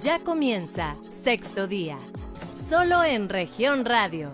Ya comienza sexto día, solo en región radio.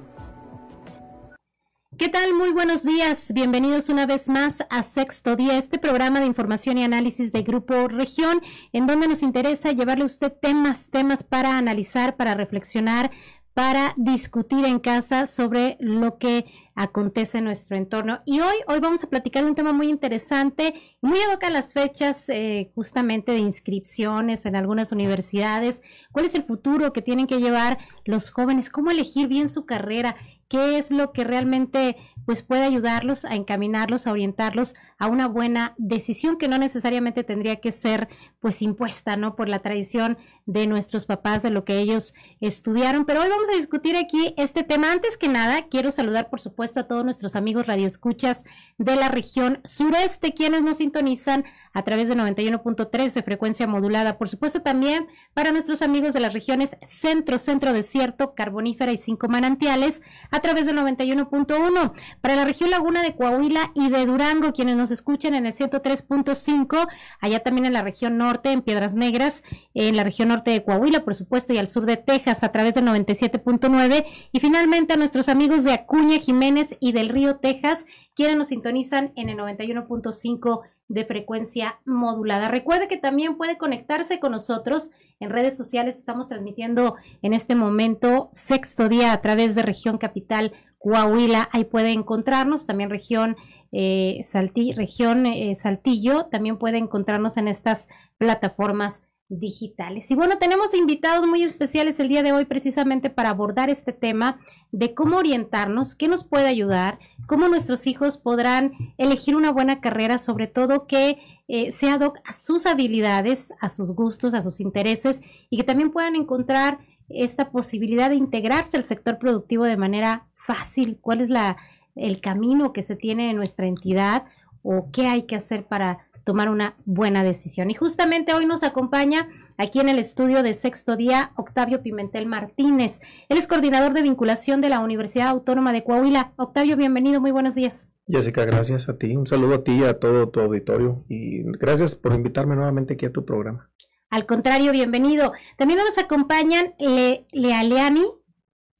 ¿Qué tal? Muy buenos días. Bienvenidos una vez más a Sexto Día, este programa de información y análisis de Grupo Región, en donde nos interesa llevarle a usted temas, temas para analizar, para reflexionar, para discutir en casa sobre lo que acontece en nuestro entorno. Y hoy, hoy vamos a platicar de un tema muy interesante, muy evoca las fechas eh, justamente de inscripciones en algunas universidades. ¿Cuál es el futuro que tienen que llevar los jóvenes? ¿Cómo elegir bien su carrera? Qué es lo que realmente pues puede ayudarlos a encaminarlos, a orientarlos a una buena decisión que no necesariamente tendría que ser pues impuesta, ¿no? Por la tradición de nuestros papás, de lo que ellos estudiaron. Pero hoy vamos a discutir aquí este tema. Antes que nada, quiero saludar por supuesto a todos nuestros amigos radioescuchas de la región sureste, quienes nos sintonizan a través de 91.3 de frecuencia modulada. Por supuesto también para nuestros amigos de las regiones centro, centro desierto, carbonífera y cinco manantiales través de 91.1. Para la región Laguna de Coahuila y de Durango, quienes nos escuchan en el 103.5, allá también en la región norte, en Piedras Negras, en la región norte de Coahuila, por supuesto, y al sur de Texas a través de 97.9. Y finalmente a nuestros amigos de Acuña, Jiménez y del Río Texas, quienes nos sintonizan en el 91.5 de frecuencia modulada. Recuerde que también puede conectarse con nosotros en redes sociales. Estamos transmitiendo en este momento sexto día a través de región capital Coahuila. Ahí puede encontrarnos. También región, eh, eh, Saltillo. También puede encontrarnos en estas plataformas digitales. Y bueno, tenemos invitados muy especiales el día de hoy precisamente para abordar este tema de cómo orientarnos, qué nos puede ayudar, cómo nuestros hijos podrán elegir una buena carrera, sobre todo que eh, sea a sus habilidades, a sus gustos, a sus intereses y que también puedan encontrar esta posibilidad de integrarse al sector productivo de manera fácil, cuál es la, el camino que se tiene en nuestra entidad o qué hay que hacer para tomar una buena decisión. Y justamente hoy nos acompaña aquí en el estudio de sexto día Octavio Pimentel Martínez. Él es coordinador de vinculación de la Universidad Autónoma de Coahuila. Octavio, bienvenido, muy buenos días. Jessica, gracias a ti. Un saludo a ti y a todo tu auditorio y gracias por invitarme nuevamente aquí a tu programa. Al contrario, bienvenido. También nos acompañan Le Lealeani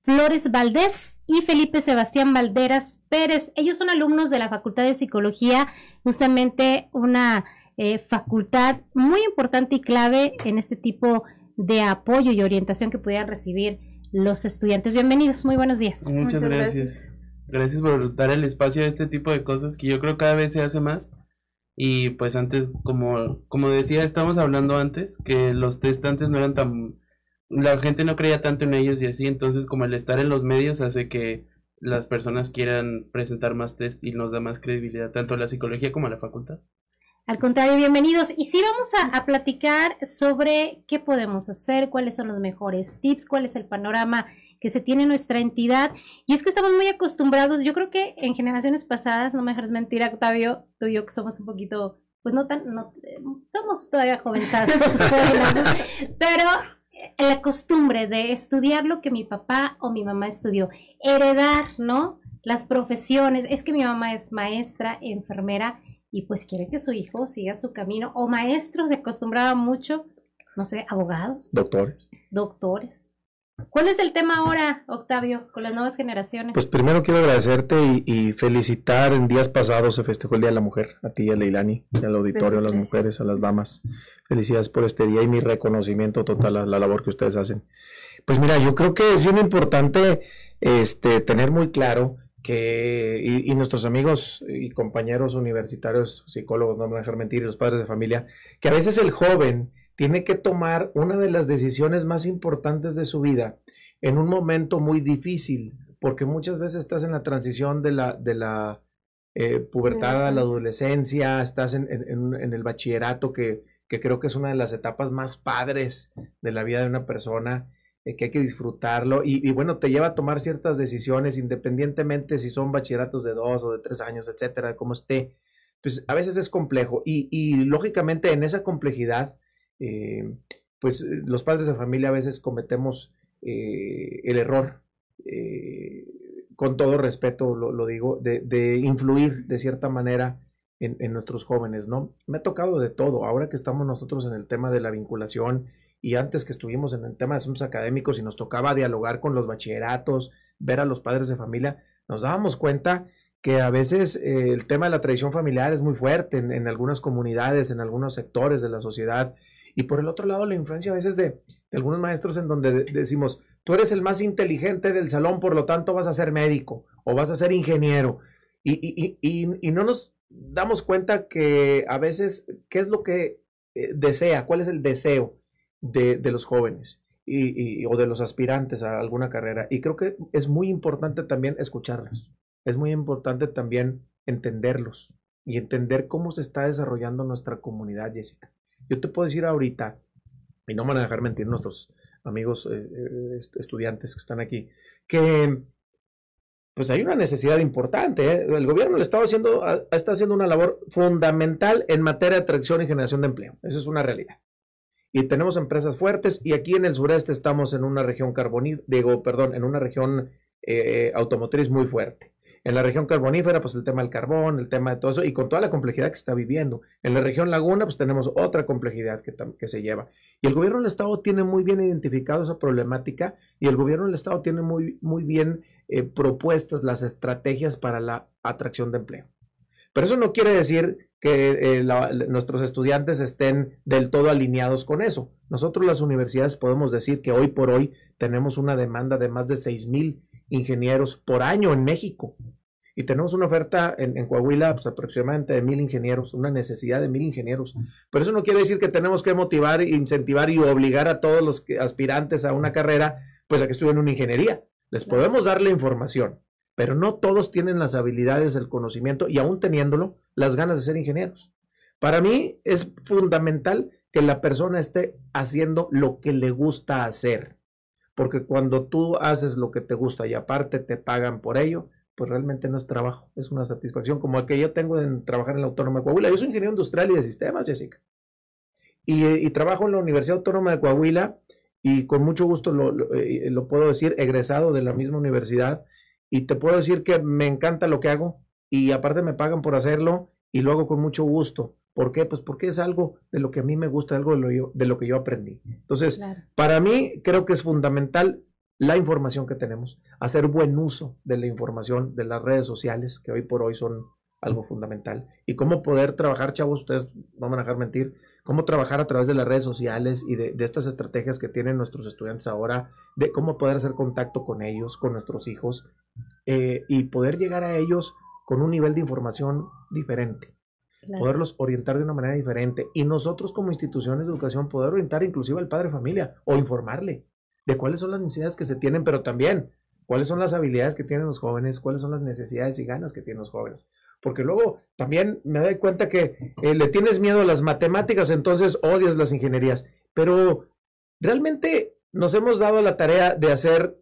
Flores Valdés y Felipe Sebastián Valderas Pérez. Ellos son alumnos de la Facultad de Psicología, justamente una eh, facultad muy importante y clave en este tipo de apoyo y orientación que pudieran recibir los estudiantes. Bienvenidos, muy buenos días. Muchas, gracias. gracias. por dar el espacio a este tipo de cosas que yo creo cada vez se hace más. Y pues antes, como, como decía, estamos hablando antes, que los test antes no eran tan la gente no creía tanto en ellos y así, entonces como el estar en los medios hace que las personas quieran presentar más test y nos da más credibilidad tanto a la psicología como a la facultad. Al contrario, bienvenidos. Y sí vamos a, platicar sobre qué podemos hacer, cuáles son los mejores tips, cuál es el panorama que se tiene en nuestra entidad. Y es que estamos muy acostumbrados, yo creo que en generaciones pasadas, no me dejes mentir, Octavio, tú y yo que somos un poquito, pues no tan, no, somos todavía jovenzazos, pero la costumbre de estudiar lo que mi papá o mi mamá estudió, heredar, ¿no? Las profesiones, es que mi mamá es maestra, enfermera, y pues quiere que su hijo siga su camino, o maestros, se acostumbraba mucho, no sé, abogados. Doctores. Doctores. ¿Cuál es el tema ahora, Octavio, con las nuevas generaciones? Pues primero quiero agradecerte y, felicitar. En días pasados se festejó el Día de la Mujer, a ti, a Leilani, al auditorio, a las mujeres, a las damas. Felicidades por este día y mi reconocimiento total a la labor que ustedes hacen. Pues mira, yo creo que es bien importante este, tener muy claro que, y, nuestros amigos y compañeros universitarios, psicólogos, no me dejar mentir, y los padres de familia, que a veces el joven tiene que tomar una de las decisiones más importantes de su vida en un momento muy difícil, porque muchas veces estás en la transición de la, de la eh, pubertad a la adolescencia, estás en, el bachillerato, que, creo que es una de las etapas más padres de la vida de una persona, eh, que hay que disfrutarlo, y, bueno, te lleva a tomar ciertas decisiones, independientemente si son bachilleratos de dos o de tres años, etcétera, como esté, pues a veces es complejo, y, y lógicamente en esa complejidad, eh, pues eh, los padres de familia a veces cometemos eh, el error, con todo respeto lo, digo, de, influir de cierta manera en, nuestros jóvenes, ¿no? Me ha tocado de todo, ahora que estamos nosotros en el tema de la vinculación y antes que estuvimos en el tema de asuntos académicos y nos tocaba dialogar con los bachilleratos, ver a los padres de familia, nos dábamos cuenta que a veces eh, el tema de la tradición familiar es muy fuerte en, algunas comunidades, en algunos sectores de la sociedad. Y por el otro lado, la influencia a veces de, algunos maestros en donde decimos, tú eres el más inteligente del salón, por lo tanto vas a ser médico o vas a ser ingeniero. Y, y, no nos damos cuenta que a veces, ¿qué es lo que eh, desea? ¿Cuál es el deseo de, de los jóvenes? Y, o de los aspirantes a alguna carrera. Y creo que es muy importante también escucharlos. Es muy importante también entenderlos y entender cómo se está desarrollando nuestra comunidad, Jessica. Yo te puedo decir ahorita, y no me van a dejar mentir nuestros amigos eh, eh, estudiantes que están aquí, que pues hay una necesidad importante. ¿eh? El gobierno está haciendo, está haciendo una labor fundamental en materia de atracción y generación de empleo. Eso es una realidad. Y tenemos empresas fuertes y aquí en el sureste estamos en una región carbonífera, digo, perdón, en una región automotriz muy fuerte. En la región carbonífera, pues el tema del carbón, el tema de todo eso, y con toda la complejidad que está viviendo. En la región laguna, pues tenemos otra complejidad que, que se lleva. Y el gobierno del Estado tiene muy bien identificado esa problemática y el gobierno del Estado tiene muy, muy bien eh, propuestas las estrategias para la atracción de empleo. Pero eso no quiere decir que eh, nuestros estudiantes estén del todo alineados con eso. Nosotros las universidades podemos decir que hoy por hoy tenemos una demanda de más de 6 mil ingenieros por año en México. Y tenemos una oferta en, Coahuila pues, aproximadamente de mil ingenieros, una necesidad de mil ingenieros. Pero eso no quiere decir que tenemos que motivar, incentivar y obligar a todos los aspirantes a una carrera, pues a que estudien una ingeniería. Les podemos dar la información, pero no todos tienen las habilidades, el conocimiento y aún teniéndolo, las ganas de ser ingenieros. Para mí es fundamental que la persona esté haciendo lo que le gusta hacer porque cuando tú haces lo que te gusta y aparte te pagan por ello, pues realmente no es trabajo, es una satisfacción como el que yo tengo en trabajar en la Autónoma de Coahuila. Yo soy ingeniero industrial y de sistemas, Jessica. Y, trabajo en la Universidad Autónoma de Coahuila y con mucho gusto lo, eh, lo, puedo decir, egresado de la misma universidad. Y te puedo decir que me encanta lo que hago y aparte me pagan por hacerlo y lo hago con mucho gusto. ¿Por qué? Pues porque es algo de lo que a mí me gusta, algo de lo, que yo aprendí. Entonces, para mí creo que es fundamental la información que tenemos, hacer buen uso de la información de las redes sociales, que hoy por hoy son algo fundamental, y cómo poder trabajar, chavos, ustedes no van a dejar mentir, cómo trabajar a través de las redes sociales y de, estas estrategias que tienen nuestros estudiantes ahora, de cómo poder hacer contacto con ellos, con nuestros hijos, eh, y poder llegar a ellos con un nivel de información diferente poderlos orientar de una manera diferente. Y nosotros como instituciones de educación poder orientar inclusive al padre de familia o informarle de cuáles son las necesidades que se tienen, pero también cuáles son las habilidades que tienen los jóvenes, cuáles son las necesidades y ganas que tienen los jóvenes. Porque luego también me doy cuenta que eh, le tienes miedo a las matemáticas, entonces odias las ingenierías, pero realmente nos hemos dado la tarea de hacer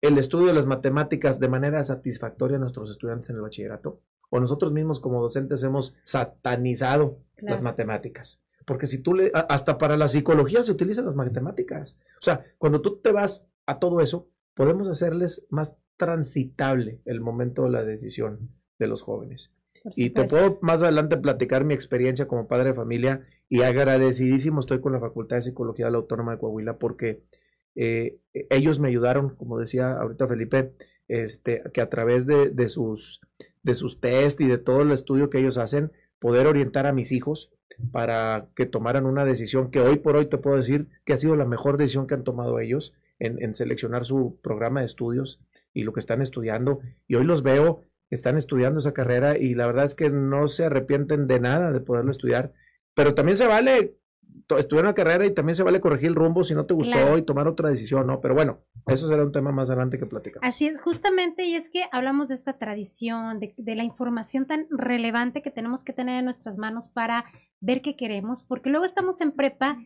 el estudio de las matemáticas de manera satisfactoria a nuestros estudiantes en el bachillerato o nosotros mismos como docentes hemos satanizado las matemáticas. Porque si tú le, hasta para la psicología se utilizan las matemáticas. O sea, cuando tú te vas a todo eso, podemos hacerles más transitable el momento de la decisión de los jóvenes. Y te puedo más adelante platicar mi experiencia como padre de familia y agradecidísimo estoy con la Facultad de Psicología de la Autónoma de Coahuila porque eh, ellos me ayudaron, como decía ahorita Felipe, este, que a través de, de sus de sus test y de todo el estudio que ellos hacen, poder orientar a mis hijos para que tomaran una decisión que hoy por hoy te puedo decir que ha sido la mejor decisión que han tomado ellos en, seleccionar su programa de estudios y lo que están estudiando. Y hoy los veo, están estudiando esa carrera y la verdad es que no se arrepienten de nada de poderlo estudiar. Pero también se vale estudiar una carrera y también se vale corregir el rumbo si no te gustó y tomar otra decisión, ¿no? Pero bueno, eso será un tema más adelante que platicar. Así es, justamente, y es que hablamos de esta tradición, de, de, la información tan relevante que tenemos que tener en nuestras manos para ver qué queremos, porque luego estamos en prepa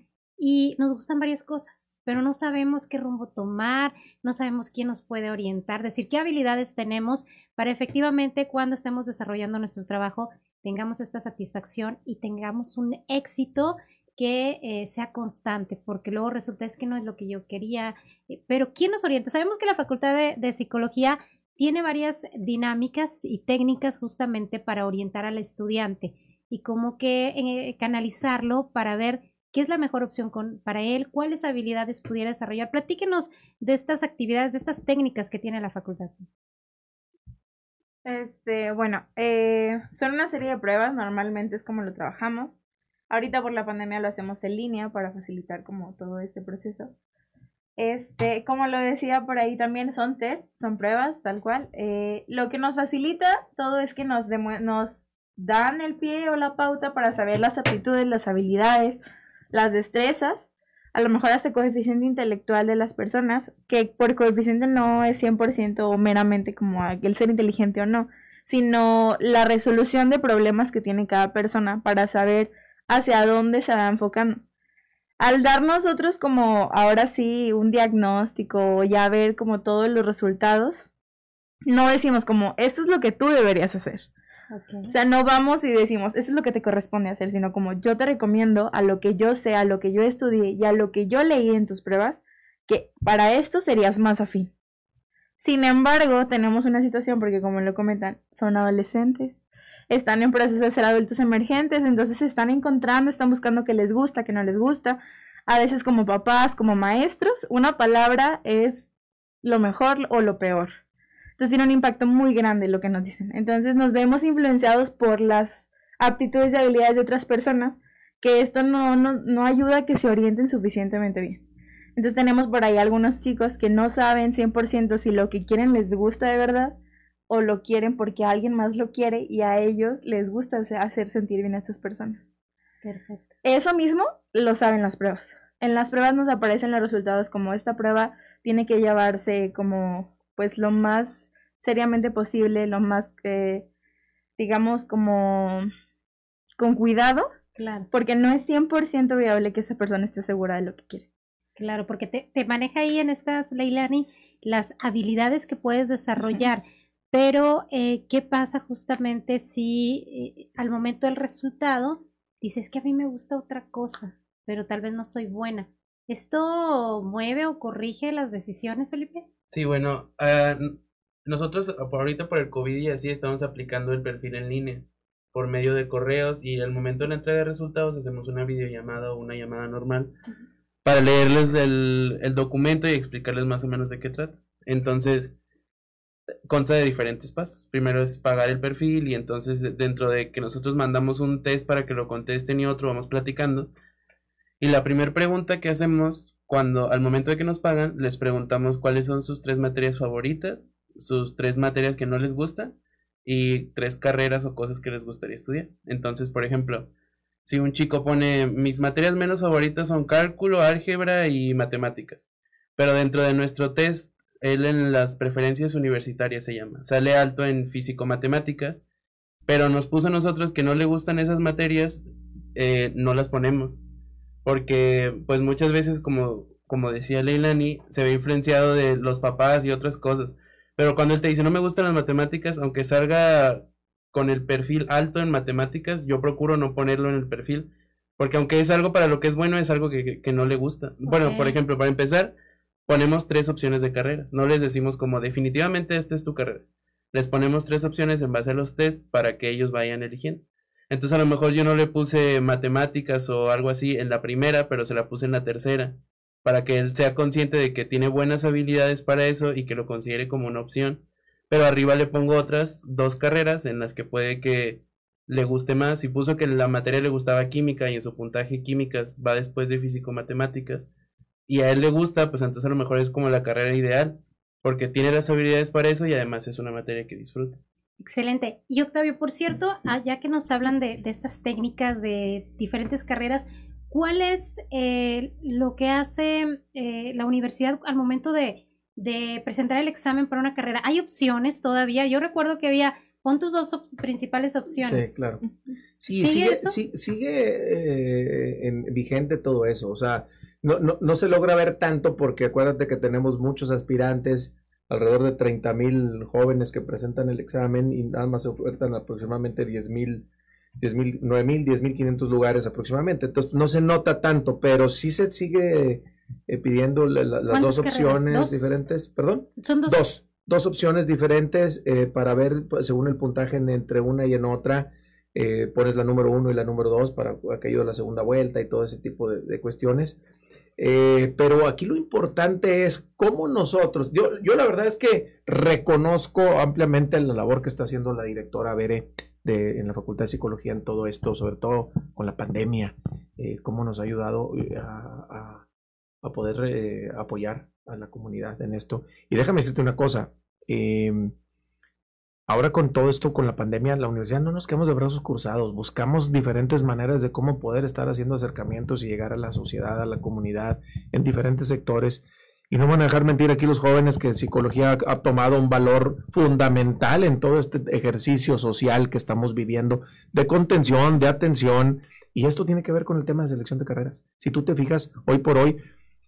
y nos gustan varias cosas, pero no sabemos qué rumbo tomar, no sabemos quién nos puede orientar, decir qué habilidades tenemos para efectivamente cuando estemos desarrollando nuestro trabajo tengamos esta satisfacción y tengamos un éxito que eh, sea constante, porque luego resulta es que no es lo que yo quería, eh, pero ¿quién nos orienta? Sabemos que la Facultad de, Psicología tiene varias dinámicas y técnicas justamente para orientar al estudiante y como que eh, canalizarlo para ver ¿Qué es la mejor opción con, para él? ¿Cuáles habilidades pudiera desarrollar? Platíquenos de estas actividades, de estas técnicas que tiene la facultad. Este, bueno, eh, son una serie de pruebas, normalmente es como lo trabajamos. Ahorita por la pandemia lo hacemos en línea para facilitar como todo este proceso. Este, como lo decía por ahí también son test, son pruebas, tal cual. Eh, lo que nos facilita todo es que nos, nos dan el pie o la pauta para saber las aptitudes, las habilidades, las destrezas, a lo mejor hasta coeficiente intelectual de las personas, que por coeficiente no es 100% o meramente como el ser inteligente o no, sino la resolución de problemas que tiene cada persona para saber hacia dónde se va enfocando al dar nosotros como ahora sí un diagnóstico, ya ver como todos los resultados, no decimos como esto es lo que tú deberías hacer. O sea, no vamos y decimos, eso es lo que te corresponde hacer, sino como yo te recomiendo a lo que yo sé, a lo que yo estudié y a lo que yo leí en tus pruebas, que para esto serías más afín. Sin embargo, tenemos una situación porque como lo comentan, son adolescentes, están en proceso de ser adultos emergentes, entonces se están encontrando, están buscando qué les gusta, qué no les gusta. A veces como papás, como maestros, una palabra es lo mejor o lo peor. Entonces tiene un impacto muy grande lo que nos dicen. Entonces nos vemos influenciados por las aptitudes y habilidades de otras personas, que esto no, no, no ayuda a que se orienten suficientemente bien. Entonces tenemos por ahí algunos chicos que no saben 100% si lo que quieren les gusta de verdad o lo quieren porque alguien más lo quiere y a ellos les gusta hacer sentir bien a estas personas. Perfecto. Eso mismo lo saben las pruebas. En las pruebas nos aparecen los resultados como esta prueba tiene que llevarse como pues lo más seriamente posible, lo más que digamos como con cuidado. Claro. Porque no es 100% viable que esa persona esté segura de lo que quiere. Claro, porque te, te maneja ahí en estas, Leilani, las habilidades que puedes desarrollar. Pero, eh, ¿qué pasa justamente si eh, al momento del resultado dices que a mí me gusta otra cosa, pero tal vez no soy buena? ¿Esto mueve o corrige las decisiones, Felipe? Sí, bueno, ah, nosotros por ahorita por el COVID y así estamos aplicando el perfil en línea por medio de correos y al momento de la entrega de resultados hacemos una videollamada o una llamada normal para leerles el, el documento y explicarles más o menos de qué trata. Entonces, consta de diferentes pasos. Primero es pagar el perfil y entonces dentro de que nosotros mandamos un test para que lo contesten y otro vamos platicando. Y la primera pregunta que hacemos cuando al momento de que nos pagan les preguntamos cuáles son sus tres materias favoritas, sus tres materias que no les gustan y tres carreras o cosas que les gustaría estudiar. Entonces, por ejemplo, si un chico pone mis materias menos favoritas son cálculo, álgebra y matemáticas, pero dentro de nuestro test él en las preferencias universitarias se llama. Sale alto en físico-matemáticas, pero nos puso a nosotros que no le gustan esas materias, eh, no las ponemos. Porque, pues muchas veces, como, como decía Leilani, se ve influenciado de los papás y otras cosas. Pero cuando él te dice no me gustan las matemáticas, aunque salga con el perfil alto en matemáticas, yo procuro no ponerlo en el perfil. Porque aunque es algo para lo que es bueno, es algo que, que, no le gusta. Bueno, por ejemplo, para empezar, ponemos tres opciones de carreras. No les decimos como definitivamente esta es tu carrera. Les ponemos tres opciones en base a los tests para que ellos vayan eligiendo. Entonces a lo mejor yo no le puse matemáticas o algo así en la primera, pero se la puse en la tercera, para que él sea consciente de que tiene buenas habilidades para eso y que lo considere como una opción. Pero arriba le pongo otras dos carreras en las que puede que le guste más. Si puso que la materia le gustaba química y en su puntaje químicas va después de físico-matemáticas, y a él le gusta, pues entonces a lo mejor es como la carrera ideal, porque tiene las habilidades para eso y además es una materia que disfruta. Excelente. Y Octavio, por cierto, ah, ya que nos hablan de, estas técnicas de diferentes carreras, ¿cuál es eh, lo que hace eh, la universidad al momento de, presentar el examen para una carrera? ¿Hay opciones todavía? Yo recuerdo que había, pon tus dos principales opciones. Sí, claro. Sí, sigue, sigue, eh, vigente todo eso. O sea, no, no, no, se logra ver tanto porque acuérdate que tenemos muchos aspirantes, alrededor de 30 mil jóvenes que presentan el examen y nada más se ofertan aproximadamente 10 mil, 10 mil, 9 mil, 10 mil 500 lugares aproximadamente. Entonces no se nota tanto, pero sí se sigue eh, pidiendo las dos opciones diferentes. ¿Perdón? Son dos. Dos, dos opciones diferentes eh, para ver pues, según el puntaje entre una y en otra eh, pones la número uno y la número dos para aquello de la segunda vuelta y todo ese tipo de, cuestiones. Eh, pero aquí lo importante es cómo nosotros, yo, yo la verdad es que reconozco ampliamente la labor que está haciendo la directora Bere de, en la Facultad de Psicología en todo esto, sobre todo con la pandemia, eh, cómo nos ha ayudado a, a, poder apoyar a la comunidad en esto. Y déjame decirte una cosa, em, Ahora con todo esto, con la pandemia, la universidad no nos quedamos de brazos cruzados, buscamos diferentes maneras de cómo poder estar haciendo acercamientos y llegar a la sociedad, a la comunidad, en diferentes sectores. Y no van a dejar mentir aquí los jóvenes que psicología ha tomado un valor fundamental en todo este ejercicio social que estamos viviendo, de contención, de atención. Y esto tiene que ver con el tema de selección de carreras. Si tú te fijas, hoy por hoy,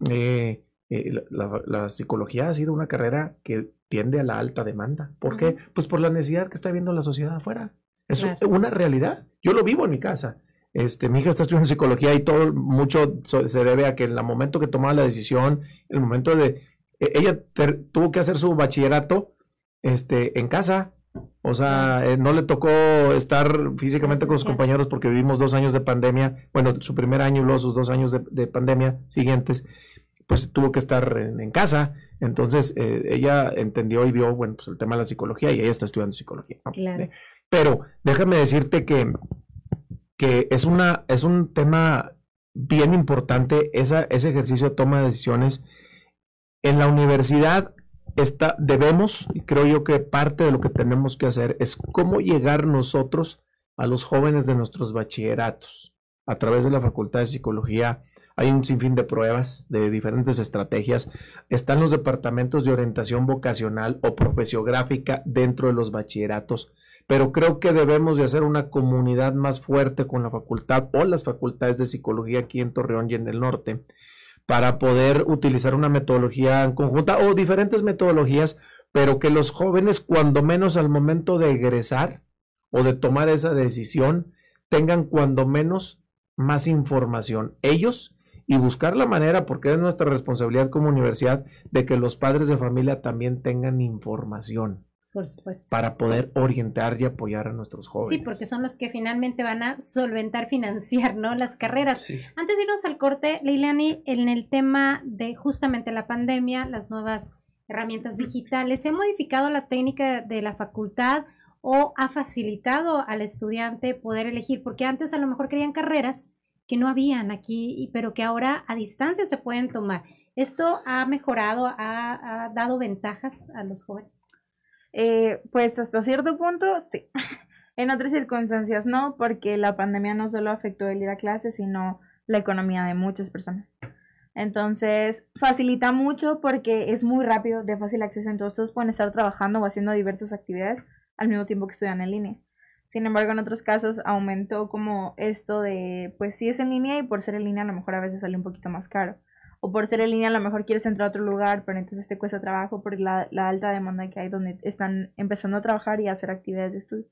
eh, eh, la, psicología ha sido una carrera que tiende a la alta demanda. ¿Por qué? Pues por la necesidad que está viendo la sociedad afuera. Es una realidad. Yo lo vivo en mi casa. Este, mi hija está estudiando psicología y todo mucho se debe a que en el momento que tomaba la decisión, el momento de e, ella tuvo que hacer su bachillerato este, en casa. O sea, eh, no le tocó estar físicamente con sus compañeros porque vivimos dos años de pandemia, bueno, su primer año y luego sus dos años de pandemia siguientes pues tuvo que estar en, casa. Entonces eh, ella entendió y vio, bueno, pues el tema de la psicología y ella está estudiando psicología. Claro. Pero déjame decirte que, que es, una, es un tema bien importante esa, ese ejercicio de toma de decisiones. En la universidad está, debemos, y creo yo que parte de lo que tenemos que hacer es cómo llegar nosotros a los jóvenes de nuestros bachilleratos a través de la Facultad de Psicología hay un sinfín de pruebas de diferentes estrategias. Están los departamentos de orientación vocacional o profesiográfica dentro de los bachilleratos. Pero creo que debemos de hacer una comunidad más fuerte con la facultad o las facultades de psicología aquí en Torreón y en el norte para poder utilizar una metodología en conjunta o diferentes metodologías, pero que los jóvenes, cuando menos al momento de egresar o de tomar esa decisión, tengan cuando menos más información ellos y buscar la manera, porque es nuestra responsabilidad como universidad, de que los padres de familia también tengan información. Por supuesto. Para poder orientar y apoyar a nuestros jóvenes. Sí, porque son los que finalmente van a solventar, financiar, ¿no? Las carreras. Antes de irnos al corte, Leilani, en el tema de justamente la pandemia, las nuevas herramientas digitales, ¿se ha modificado la técnica de la facultad o ha facilitado al estudiante poder elegir? Porque antes a lo mejor querían carreras que no habían aquí, pero que ahora a distancia se pueden tomar. ¿Esto ha mejorado, ha, dado ventajas a los jóvenes? Eh, pues hasta cierto punto, sí. en otras circunstancias no, porque la pandemia no solo afectó el ir a clases, sino la economía de muchas personas. Entonces, facilita mucho porque es muy rápido, de fácil acceso. Entonces, todos pueden estar trabajando o haciendo diversas actividades al mismo tiempo que estudian en línea. Sin embargo, en otros casos aumentó como esto de, pues si es en línea y por ser en línea a lo mejor a veces sale un poquito más caro. O por ser en línea a lo mejor quieres entrar a otro lugar, pero entonces te cuesta trabajo por la, la alta demanda que hay donde están empezando a trabajar y a hacer actividades de estudio.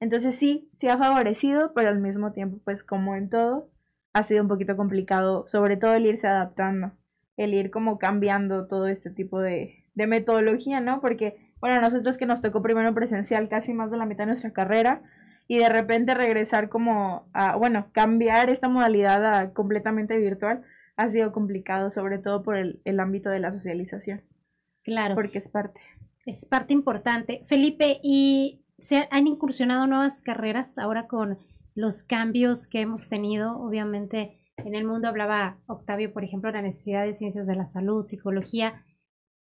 Entonces sí, sí ha favorecido, pero al mismo tiempo, pues como en todo, ha sido un poquito complicado, sobre todo el irse adaptando, el ir como cambiando todo este tipo de, de metodología, ¿no? Porque bueno, nosotros que nos tocó primero presencial casi más de la mitad de nuestra carrera y de repente regresar como a, bueno, cambiar esta modalidad a completamente virtual ha sido complicado, sobre todo por el, el ámbito de la socialización. Claro. Porque es parte. Es parte importante. Felipe, ¿y se han incursionado nuevas carreras ahora con los cambios que hemos tenido? Obviamente, en el mundo hablaba Octavio, por ejemplo, la necesidad de ciencias de la salud, psicología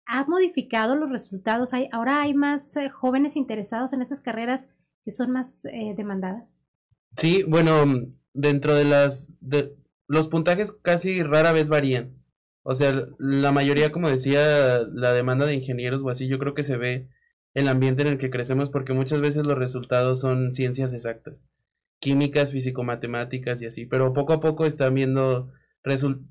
ha modificado los resultados. Hay, ahora hay más eh, jóvenes interesados en estas carreras que son más eh, demandadas. Sí, bueno, dentro de las los puntajes casi rara vez varían. O sea, la mayoría, como decía, la demanda de ingenieros o así, yo creo que se ve el ambiente en el que crecemos porque muchas veces los resultados son ciencias exactas, químicas, físico-matemáticas y así, pero poco a poco están viendo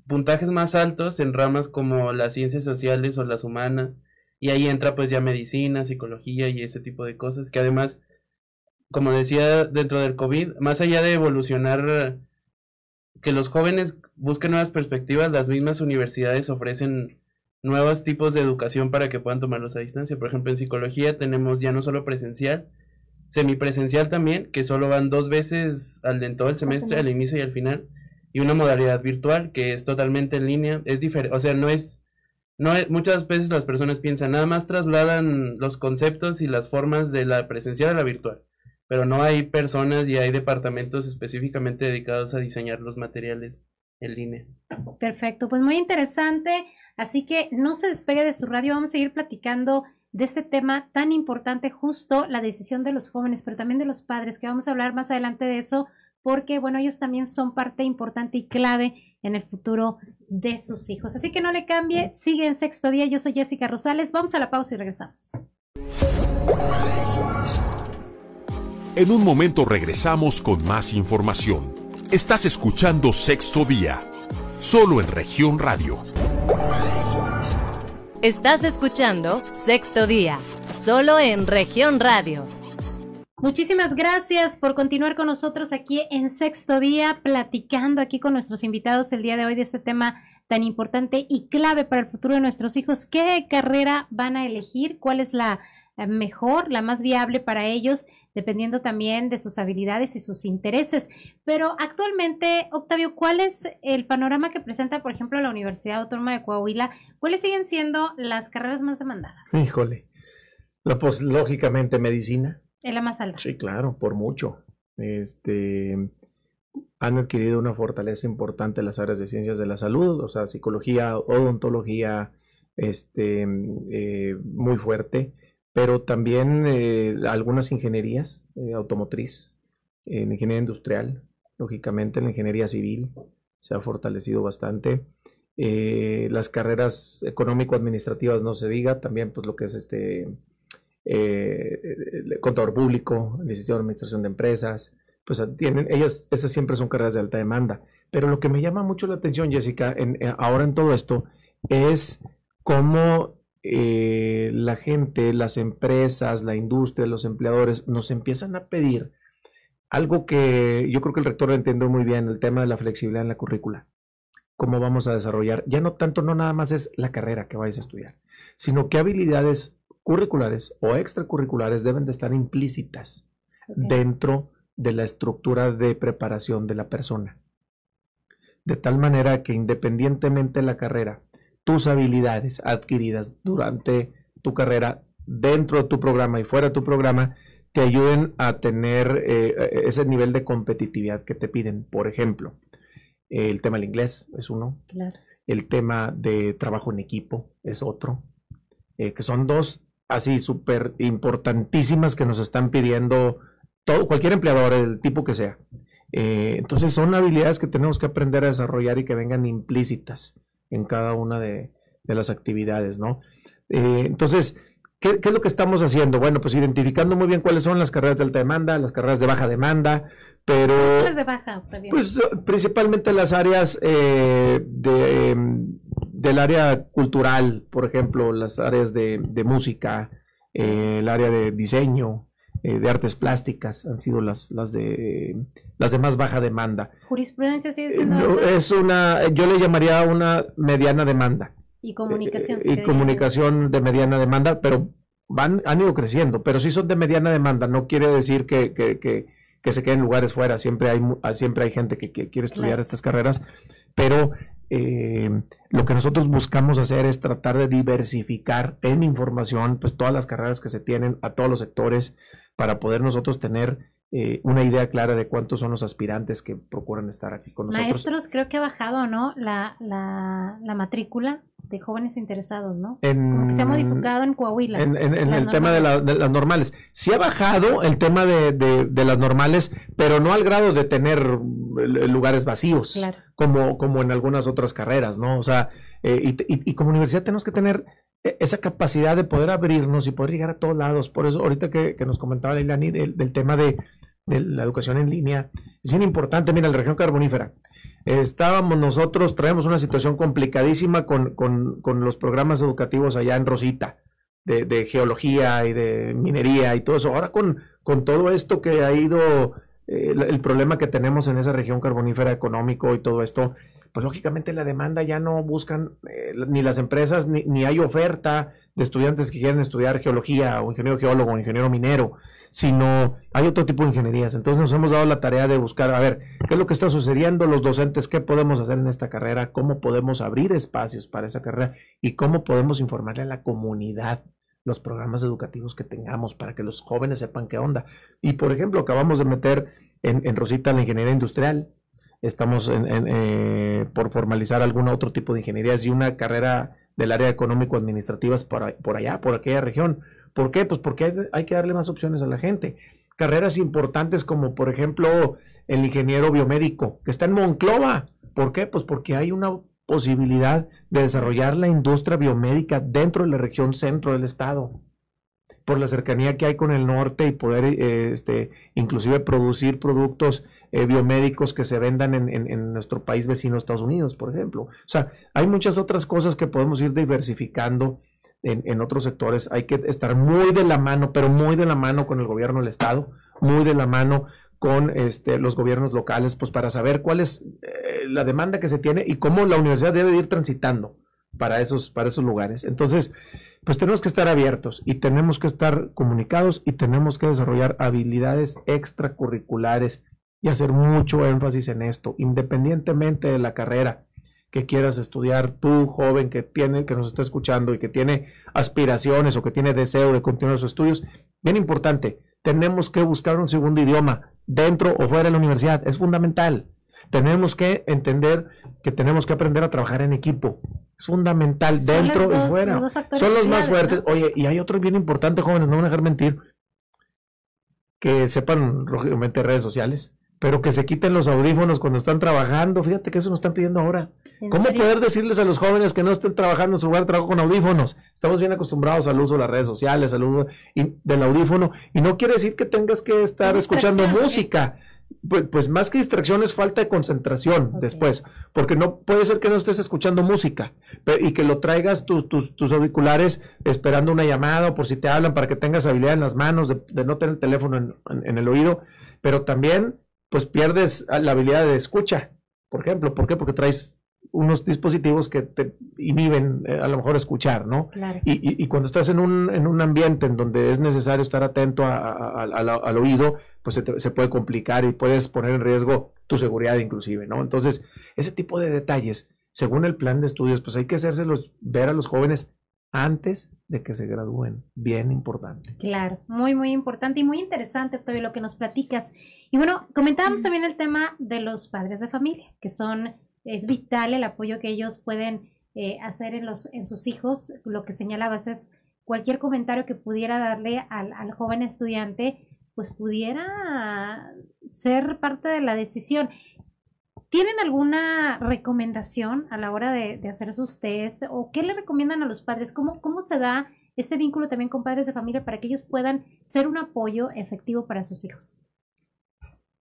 puntajes más altos en ramas como las ciencias sociales o las humanas. Y ahí entra pues ya medicina, psicología y ese tipo de cosas que además, como decía dentro del COVID, más allá de evolucionar, que los jóvenes busquen nuevas perspectivas, las mismas universidades ofrecen nuevos tipos de educación para que puedan tomarlos a distancia. Por ejemplo, en psicología tenemos ya no solo presencial, semipresencial también, que solo van dos veces al, en todo el semestre, al inicio y al final, y una modalidad virtual que es totalmente en línea, es diferente, o sea, no es, no es, muchas veces las personas piensan, nada más trasladan los conceptos y las formas de la presencial a la virtual, pero no hay personas y hay departamentos específicamente dedicados a diseñar los materiales en línea. Perfecto, pues muy interesante, así que no se despegue de su radio, vamos a seguir platicando de este tema tan importante, justo la decisión de los jóvenes, pero también de los padres, que vamos a hablar más adelante de eso, porque, bueno, ellos también son parte importante y clave en el futuro de sus hijos. Así que no le cambie, sigue en sexto día, yo soy Jessica Rosales, vamos a la pausa y regresamos. En un momento regresamos con más información. Estás escuchando Sexto Día, solo en región radio. Estás escuchando Sexto Día, solo en región radio. Muchísimas gracias por continuar con nosotros aquí en Sexto Día, platicando aquí con nuestros invitados el día de hoy de este tema tan importante y clave para el futuro de nuestros hijos. ¿Qué carrera van a elegir? ¿Cuál es la mejor, la más viable para ellos? dependiendo también de sus habilidades y sus intereses. Pero actualmente, Octavio, ¿cuál es el panorama que presenta, por ejemplo, la Universidad Autónoma de Coahuila? ¿Cuáles siguen siendo las carreras más demandadas? Híjole. pues lógicamente medicina. Es la más alta. Sí, claro, por mucho. Este han adquirido una fortaleza importante en las áreas de ciencias de la salud, o sea, psicología, odontología, este, eh, muy fuerte pero también eh, algunas ingenierías, eh, automotriz, en ingeniería industrial, lógicamente en ingeniería civil se ha fortalecido bastante. Las carreras económico-administrativas no se diga, también pues lo que es este contador público, licenciado en administración de empresas, pues tienen, ellas, esas siempre son carreras de alta demanda. Pero lo que me llama mucho la atención, Jessica, ahora en todo esto, es cómo eh, la gente, las empresas, la industria, los empleadores nos empiezan a pedir algo que yo creo que el rector lo entendió muy bien, el tema de la flexibilidad en la currícula. Cómo vamos a desarrollar, ya no tanto, no nada más es la carrera que vais a estudiar, sino qué habilidades curriculares o extracurriculares deben de estar implícitas dentro de la estructura de preparación de la persona. De tal manera que independientemente de la carrera, tus habilidades adquiridas durante tu carrera dentro de tu programa y fuera de tu programa te ayuden a tener eh, ese nivel de competitividad que te piden. Por ejemplo, el tema del inglés es uno. El tema de trabajo en equipo es otro. Eh, que son dos así súper importantísimas que nos están pidiendo todo, cualquier empleador, el tipo que sea. Eh, entonces son habilidades que tenemos que aprender a desarrollar y que vengan implícitas en cada una de, las actividades, ¿no? Eh, entonces, ¿qué, es lo que estamos haciendo? Bueno, pues identificando muy bien cuáles son las carreras de alta demanda, las carreras de baja demanda, pero... las de baja? Pues principalmente las áreas eh, de, del área cultural, por ejemplo, las áreas de, música, eh, el área de diseño, de artes plásticas han sido las, las de las de más baja demanda. Jurisprudencia sigue siendo. es una, yo le llamaría una mediana demanda. Y comunicación. y comunicación de mediana demanda, pero van, han ido creciendo. Pero si son de mediana demanda, no quiere decir que, que, que, se queden lugares fuera. Siempre hay, siempre hay gente que, quiere estudiar estas carreras, pero eh, lo que nosotros buscamos hacer es tratar de diversificar en información pues todas las carreras que se tienen a todos los sectores para poder nosotros tener eh, una idea clara de cuántos son los aspirantes que procuran estar aquí con nosotros. Maestros, creo que ha bajado, ¿no? La, la, la matrícula de jóvenes interesados, ¿no? En, que se ha modificado en Coahuila. En, el tema de, las normales. Sí ha bajado el tema de, de, las normales, pero no al grado de tener eh, lugares vacíos, como, como en algunas otras carreras, ¿no? O sea, eh, y, y, y como universidad tenemos que tener e, esa capacidad de poder abrirnos y poder llegar a todos lados. Por eso, ahorita que, nos comentaba Leilani del, del tema de, la educación en línea, es bien importante. Mira, la región carbonífera, estábamos nosotros, traemos una situación complicadísima con, los programas educativos allá en Rosita, de, geología y de minería y todo eso. Ahora con, con todo esto que ha ido eh, el, problema que tenemos en esa región carbonífera económico y todo esto, pues lógicamente la demanda ya no buscan eh, ni las empresas ni, ni, hay oferta de estudiantes que quieren estudiar geología o ingeniero geólogo o ingeniero minero, sino hay otro tipo de ingenierías. Entonces nos hemos dado la tarea de buscar, a ver, qué es lo que está sucediendo, los docentes, qué podemos hacer en esta carrera, cómo podemos abrir espacios para esa carrera y cómo podemos informarle a la comunidad los programas educativos que tengamos para que los jóvenes sepan qué onda. Y por ejemplo, acabamos de meter en, Rosita la ingeniería industrial. Estamos eh, por formalizar algún otro tipo de ingenierías y una carrera del área económico-administrativas por, por allá, por aquella región. ¿Por qué? Pues porque hay, que darle más opciones a la gente carreras importantes como por ejemplo el ingeniero biomédico que está en Monclova. ¿Por qué? Pues porque hay una posibilidad de desarrollar la industria biomédica dentro de la región centro del estado por la cercanía que hay con el norte y poder eh, este, inclusive producir productos eh, biomédicos que se vendan en, nuestro país vecino Estados Unidos, por ejemplo. O sea, hay muchas otras cosas que podemos ir diversificando en, en, otros sectores. Hay que estar muy de la mano, pero muy de la mano con el gobierno del Estado, muy de la mano con este, los gobiernos locales, pues para saber cuál es eh, la demanda que se tiene y cómo la universidad debe ir transitando para esos, para esos lugares. Entonces, pues tenemos que estar abiertos y tenemos que estar comunicados y tenemos que desarrollar habilidades extracurriculares y hacer mucho énfasis en esto, independientemente de la carrera que quieras estudiar, tú joven que tiene, que nos está escuchando y que tiene aspiraciones o que tiene deseo de continuar sus estudios, bien importante, tenemos que buscar un segundo idioma dentro o fuera de la universidad. Es fundamental. Tenemos que entender que tenemos que aprender a trabajar en equipo. Es fundamental dentro y fuera. Son los más fuertes. Oye, y hay otro bien importante, jóvenes, no van a dejar mentir. Que sepan, lógicamente, redes sociales pero que se quiten los audífonos cuando están trabajando. Fíjate que eso nos están pidiendo ahora. ¿Cómo poder decirles a los jóvenes que no estén trabajando en su lugar de trabajo con audífonos? Estamos bien acostumbrados al uso de las redes sociales, al uso del audífono, y no quiere decir que tengas que estar escuchando música. Pues, pues, más que distracción es falta de concentración después, porque no puede ser que no estés escuchando música y que lo traigas tus, tus, auriculares esperando una llamada o por si te hablan para que tengas habilidad en las manos de, no tener el teléfono en el oído, pero también pues pierdes la habilidad de escucha, por ejemplo. ¿Por qué? Porque traes unos dispositivos que te inhiben eh, a lo mejor escuchar, ¿no? Claro. Y, y, cuando estás en un, en un ambiente en donde es necesario estar atento al oído, pues se, se, puede complicar y puedes poner en riesgo tu seguridad inclusive, ¿no? Entonces, ese tipo de detalles, según el plan de estudios, pues hay que hacérselos ver a los jóvenes antes de que se gradúen. Bien importante. Claro, muy, muy importante y muy interesante, Octavio, lo que nos platicas. Y bueno, comentábamos también el tema de los padres de familia, que son, es vital el apoyo que ellos pueden eh, hacer en, los, en sus hijos. Lo que señalabas es cualquier comentario que pudiera darle al, al joven estudiante, pues pudiera ser parte de la decisión. ¿Tienen alguna recomendación a la hora de, hacer sus test o qué le recomiendan a los padres? ¿Cómo, ¿Cómo se da este vínculo también con padres de familia para que ellos puedan ser un apoyo efectivo para sus hijos?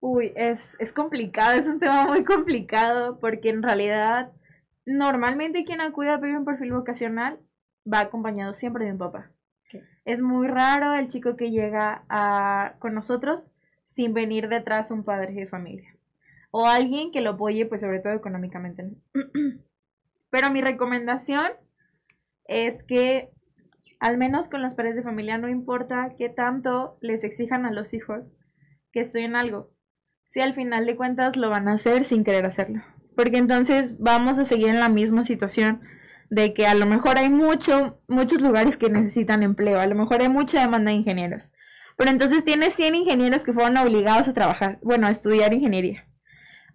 Uy, es, es complicado, es un tema muy complicado porque en realidad normalmente quien acude a pedir un perfil vocacional va acompañado siempre de un papá. Es muy raro el chico que llega a, con nosotros sin venir detrás un padre de familia o alguien que lo apoye, pues sobre todo económicamente. Pero mi recomendación es que al menos con los padres de familia no importa qué tanto les exijan a los hijos que estudien algo. Si al final de cuentas lo van a hacer sin querer hacerlo. Porque entonces vamos a seguir en la misma situación de que a lo mejor hay mucho, muchos lugares que necesitan empleo, a lo mejor hay mucha demanda de ingenieros. Pero entonces tienes 100 ingenieros que fueron obligados a trabajar, bueno, a estudiar ingeniería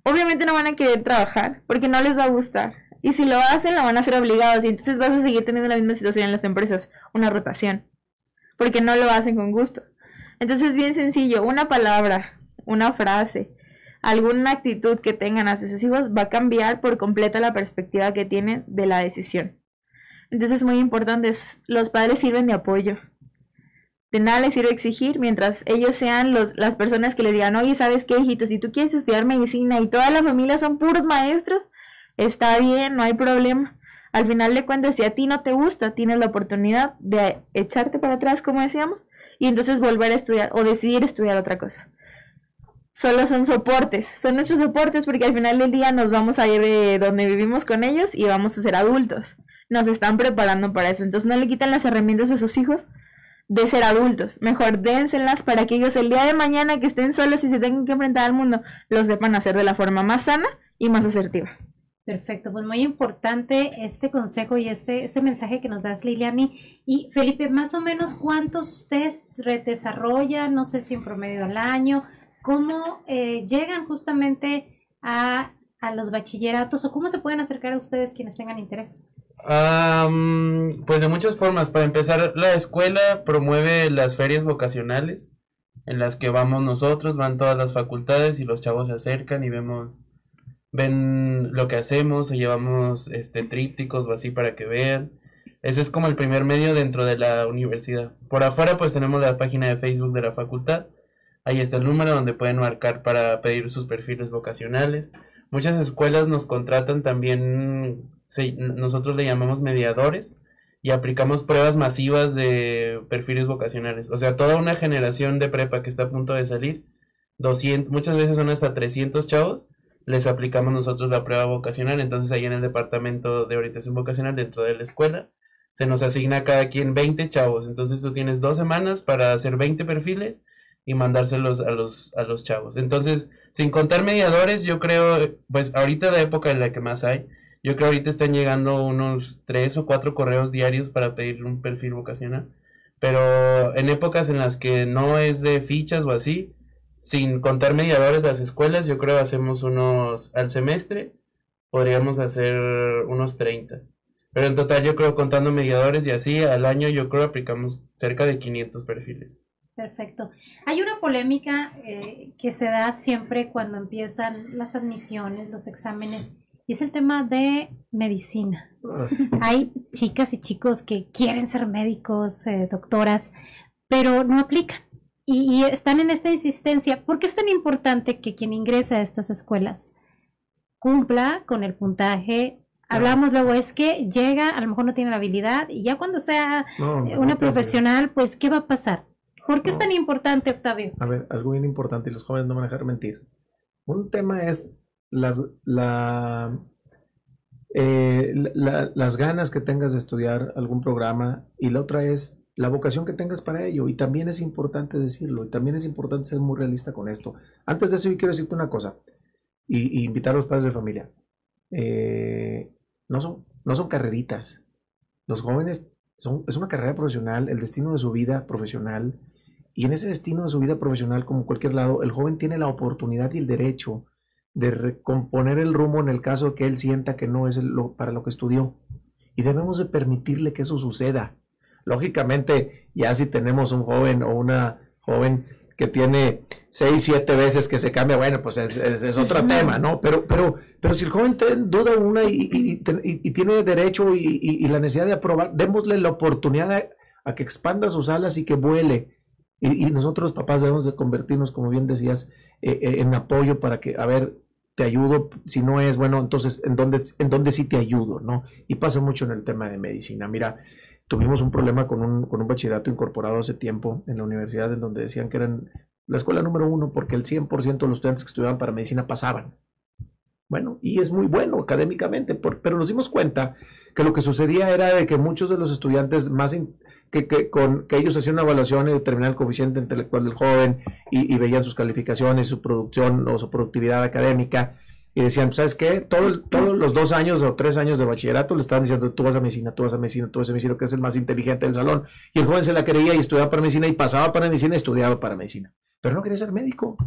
obviamente no van a querer trabajar porque no les va a gustar. Y si lo hacen, lo van a hacer obligados y entonces vas a seguir teniendo la misma situación en las empresas, una rotación, porque no lo hacen con gusto. Entonces es bien sencillo, una palabra, una frase, alguna actitud que tengan hacia sus hijos va a cambiar por completo la perspectiva que tienen de la decisión. Entonces es muy importante, los padres sirven de apoyo. De nada les sirve exigir mientras ellos sean los, las personas que le digan, oye, ¿sabes qué, hijito? Si tú quieres estudiar medicina y toda la familia son puros maestros, está bien, no hay problema. Al final de cuentas, si a ti no te gusta, tienes la oportunidad de echarte para atrás, como decíamos, y entonces volver a estudiar o decidir estudiar otra cosa. solo son soportes, son nuestros soportes porque al final del día nos vamos a ir de donde vivimos con ellos y vamos a ser adultos. Nos están preparando para eso, entonces no le quitan las herramientas a sus hijos de ser adultos. Mejor dénselas para que ellos el día de mañana que estén solos y se tengan que enfrentar al mundo, lo sepan hacer de la forma más sana y más asertiva. Perfecto, pues muy importante este consejo y este, este mensaje que nos das, Liliani. Y Felipe, más o menos cuántos test desarrollan, no sé si en promedio al año, cómo eh, llegan justamente a, a, los bachilleratos o cómo se pueden acercar a ustedes quienes tengan interés. pues de muchas formas. Para empezar, la escuela promueve las ferias vocacionales en las que vamos nosotros, van todas las facultades y los chavos se acercan y vemos ven lo que hacemos o llevamos este trípticos o así para que vean. Ese es como el primer medio dentro de la universidad. Por afuera pues tenemos la página de Facebook de la facultad. Ahí está el número donde pueden marcar para pedir sus perfiles vocacionales. Muchas escuelas nos contratan también, nosotros le llamamos mediadores y aplicamos pruebas masivas de perfiles vocacionales. O sea, toda una generación de prepa que está a punto de salir, 200, muchas veces son hasta 300 chavos, les aplicamos nosotros la prueba vocacional. Entonces ahí en el departamento de orientación vocacional dentro de la escuela se nos asigna a cada quien 20 chavos. Entonces tú tienes dos semanas para hacer 20 perfiles y mandárselos a los, a los chavos. Entonces, sin contar mediadores, yo creo, pues ahorita la época en la que más hay, yo creo ahorita están llegando unos tres o cuatro correos diarios para pedir un perfil vocacional. Pero en épocas en las que no es de fichas o así, sin contar mediadores las escuelas, yo creo hacemos unos al semestre, podríamos hacer unos 30. Pero en total yo creo contando mediadores y así al año yo creo aplicamos cerca de 500 perfiles. Perfecto. Hay una polémica eh, que se da siempre cuando empiezan las admisiones, los exámenes, y es el tema de medicina. Ah. Hay chicas y chicos que quieren ser médicos, eh, doctoras, pero no aplican y, están en esta insistencia. ¿Por qué es tan importante que quien ingresa a estas escuelas cumpla con el puntaje? Hablamos luego, es que llega, a lo mejor no tiene la habilidad y ya cuando sea una profesional, pues, ¿qué va a pasar? ¿Por qué es tan importante, Octavio? A ver, algo bien importante y los jóvenes no van a dejar mentir. Un tema es las, la, eh, las ganas que tengas de estudiar algún programa y la otra es la vocación que tengas para ello. Y también es importante decirlo, y también es importante ser muy realista con esto. Antes de eso, yo quiero decirte una cosa, y, invitar a los padres de familia. Eh, no, son, no son carreritas. Los jóvenes son, es una carrera profesional, el destino de su vida profesional. Y en ese destino de su vida profesional, como cualquier lado, el joven tiene la oportunidad y el derecho de recomponer el rumbo en el caso que él sienta que no es lo, para lo que estudió. Y debemos de permitirle que eso suceda. Lógicamente, ya si tenemos un joven o una joven que tiene seis, siete veces que se cambia, bueno, pues es, otro tema, ¿no? Pero, pero, pero si el joven duda una y, tiene derecho y, la necesidad de aprobar, démosle la oportunidad a, que expanda sus alas y que vuele. Y, nosotros, papás, debemos de convertirnos, como bien decías, eh, eh, en apoyo para que, a ver, te ayudo, si no es, bueno, entonces, ¿en dónde, ¿en dónde sí te ayudo, no? Y pasa mucho en el tema de medicina. Mira, tuvimos un problema con un, con un bachillerato incorporado hace tiempo en la universidad en donde decían que eran la escuela número uno porque el 100% de los estudiantes que estudiaban para medicina pasaban. Bueno, y es muy bueno académicamente, pero nos dimos cuenta que lo que sucedía era de que muchos de los estudiantes más que, que, con, que ellos hacían una evaluación y determinaban el coeficiente intelectual del joven y, y, veían sus calificaciones, su producción o su productividad académica, y decían, ¿sabes qué? Todo, todos los dos años o tres años de bachillerato le estaban diciendo, tú vas a medicina, tú vas a medicina, tú vas a medicina, que es el más inteligente del salón. Y el joven se la creía y estudiaba para medicina y pasaba para medicina y estudiaba para medicina. Pero no quería ser médico.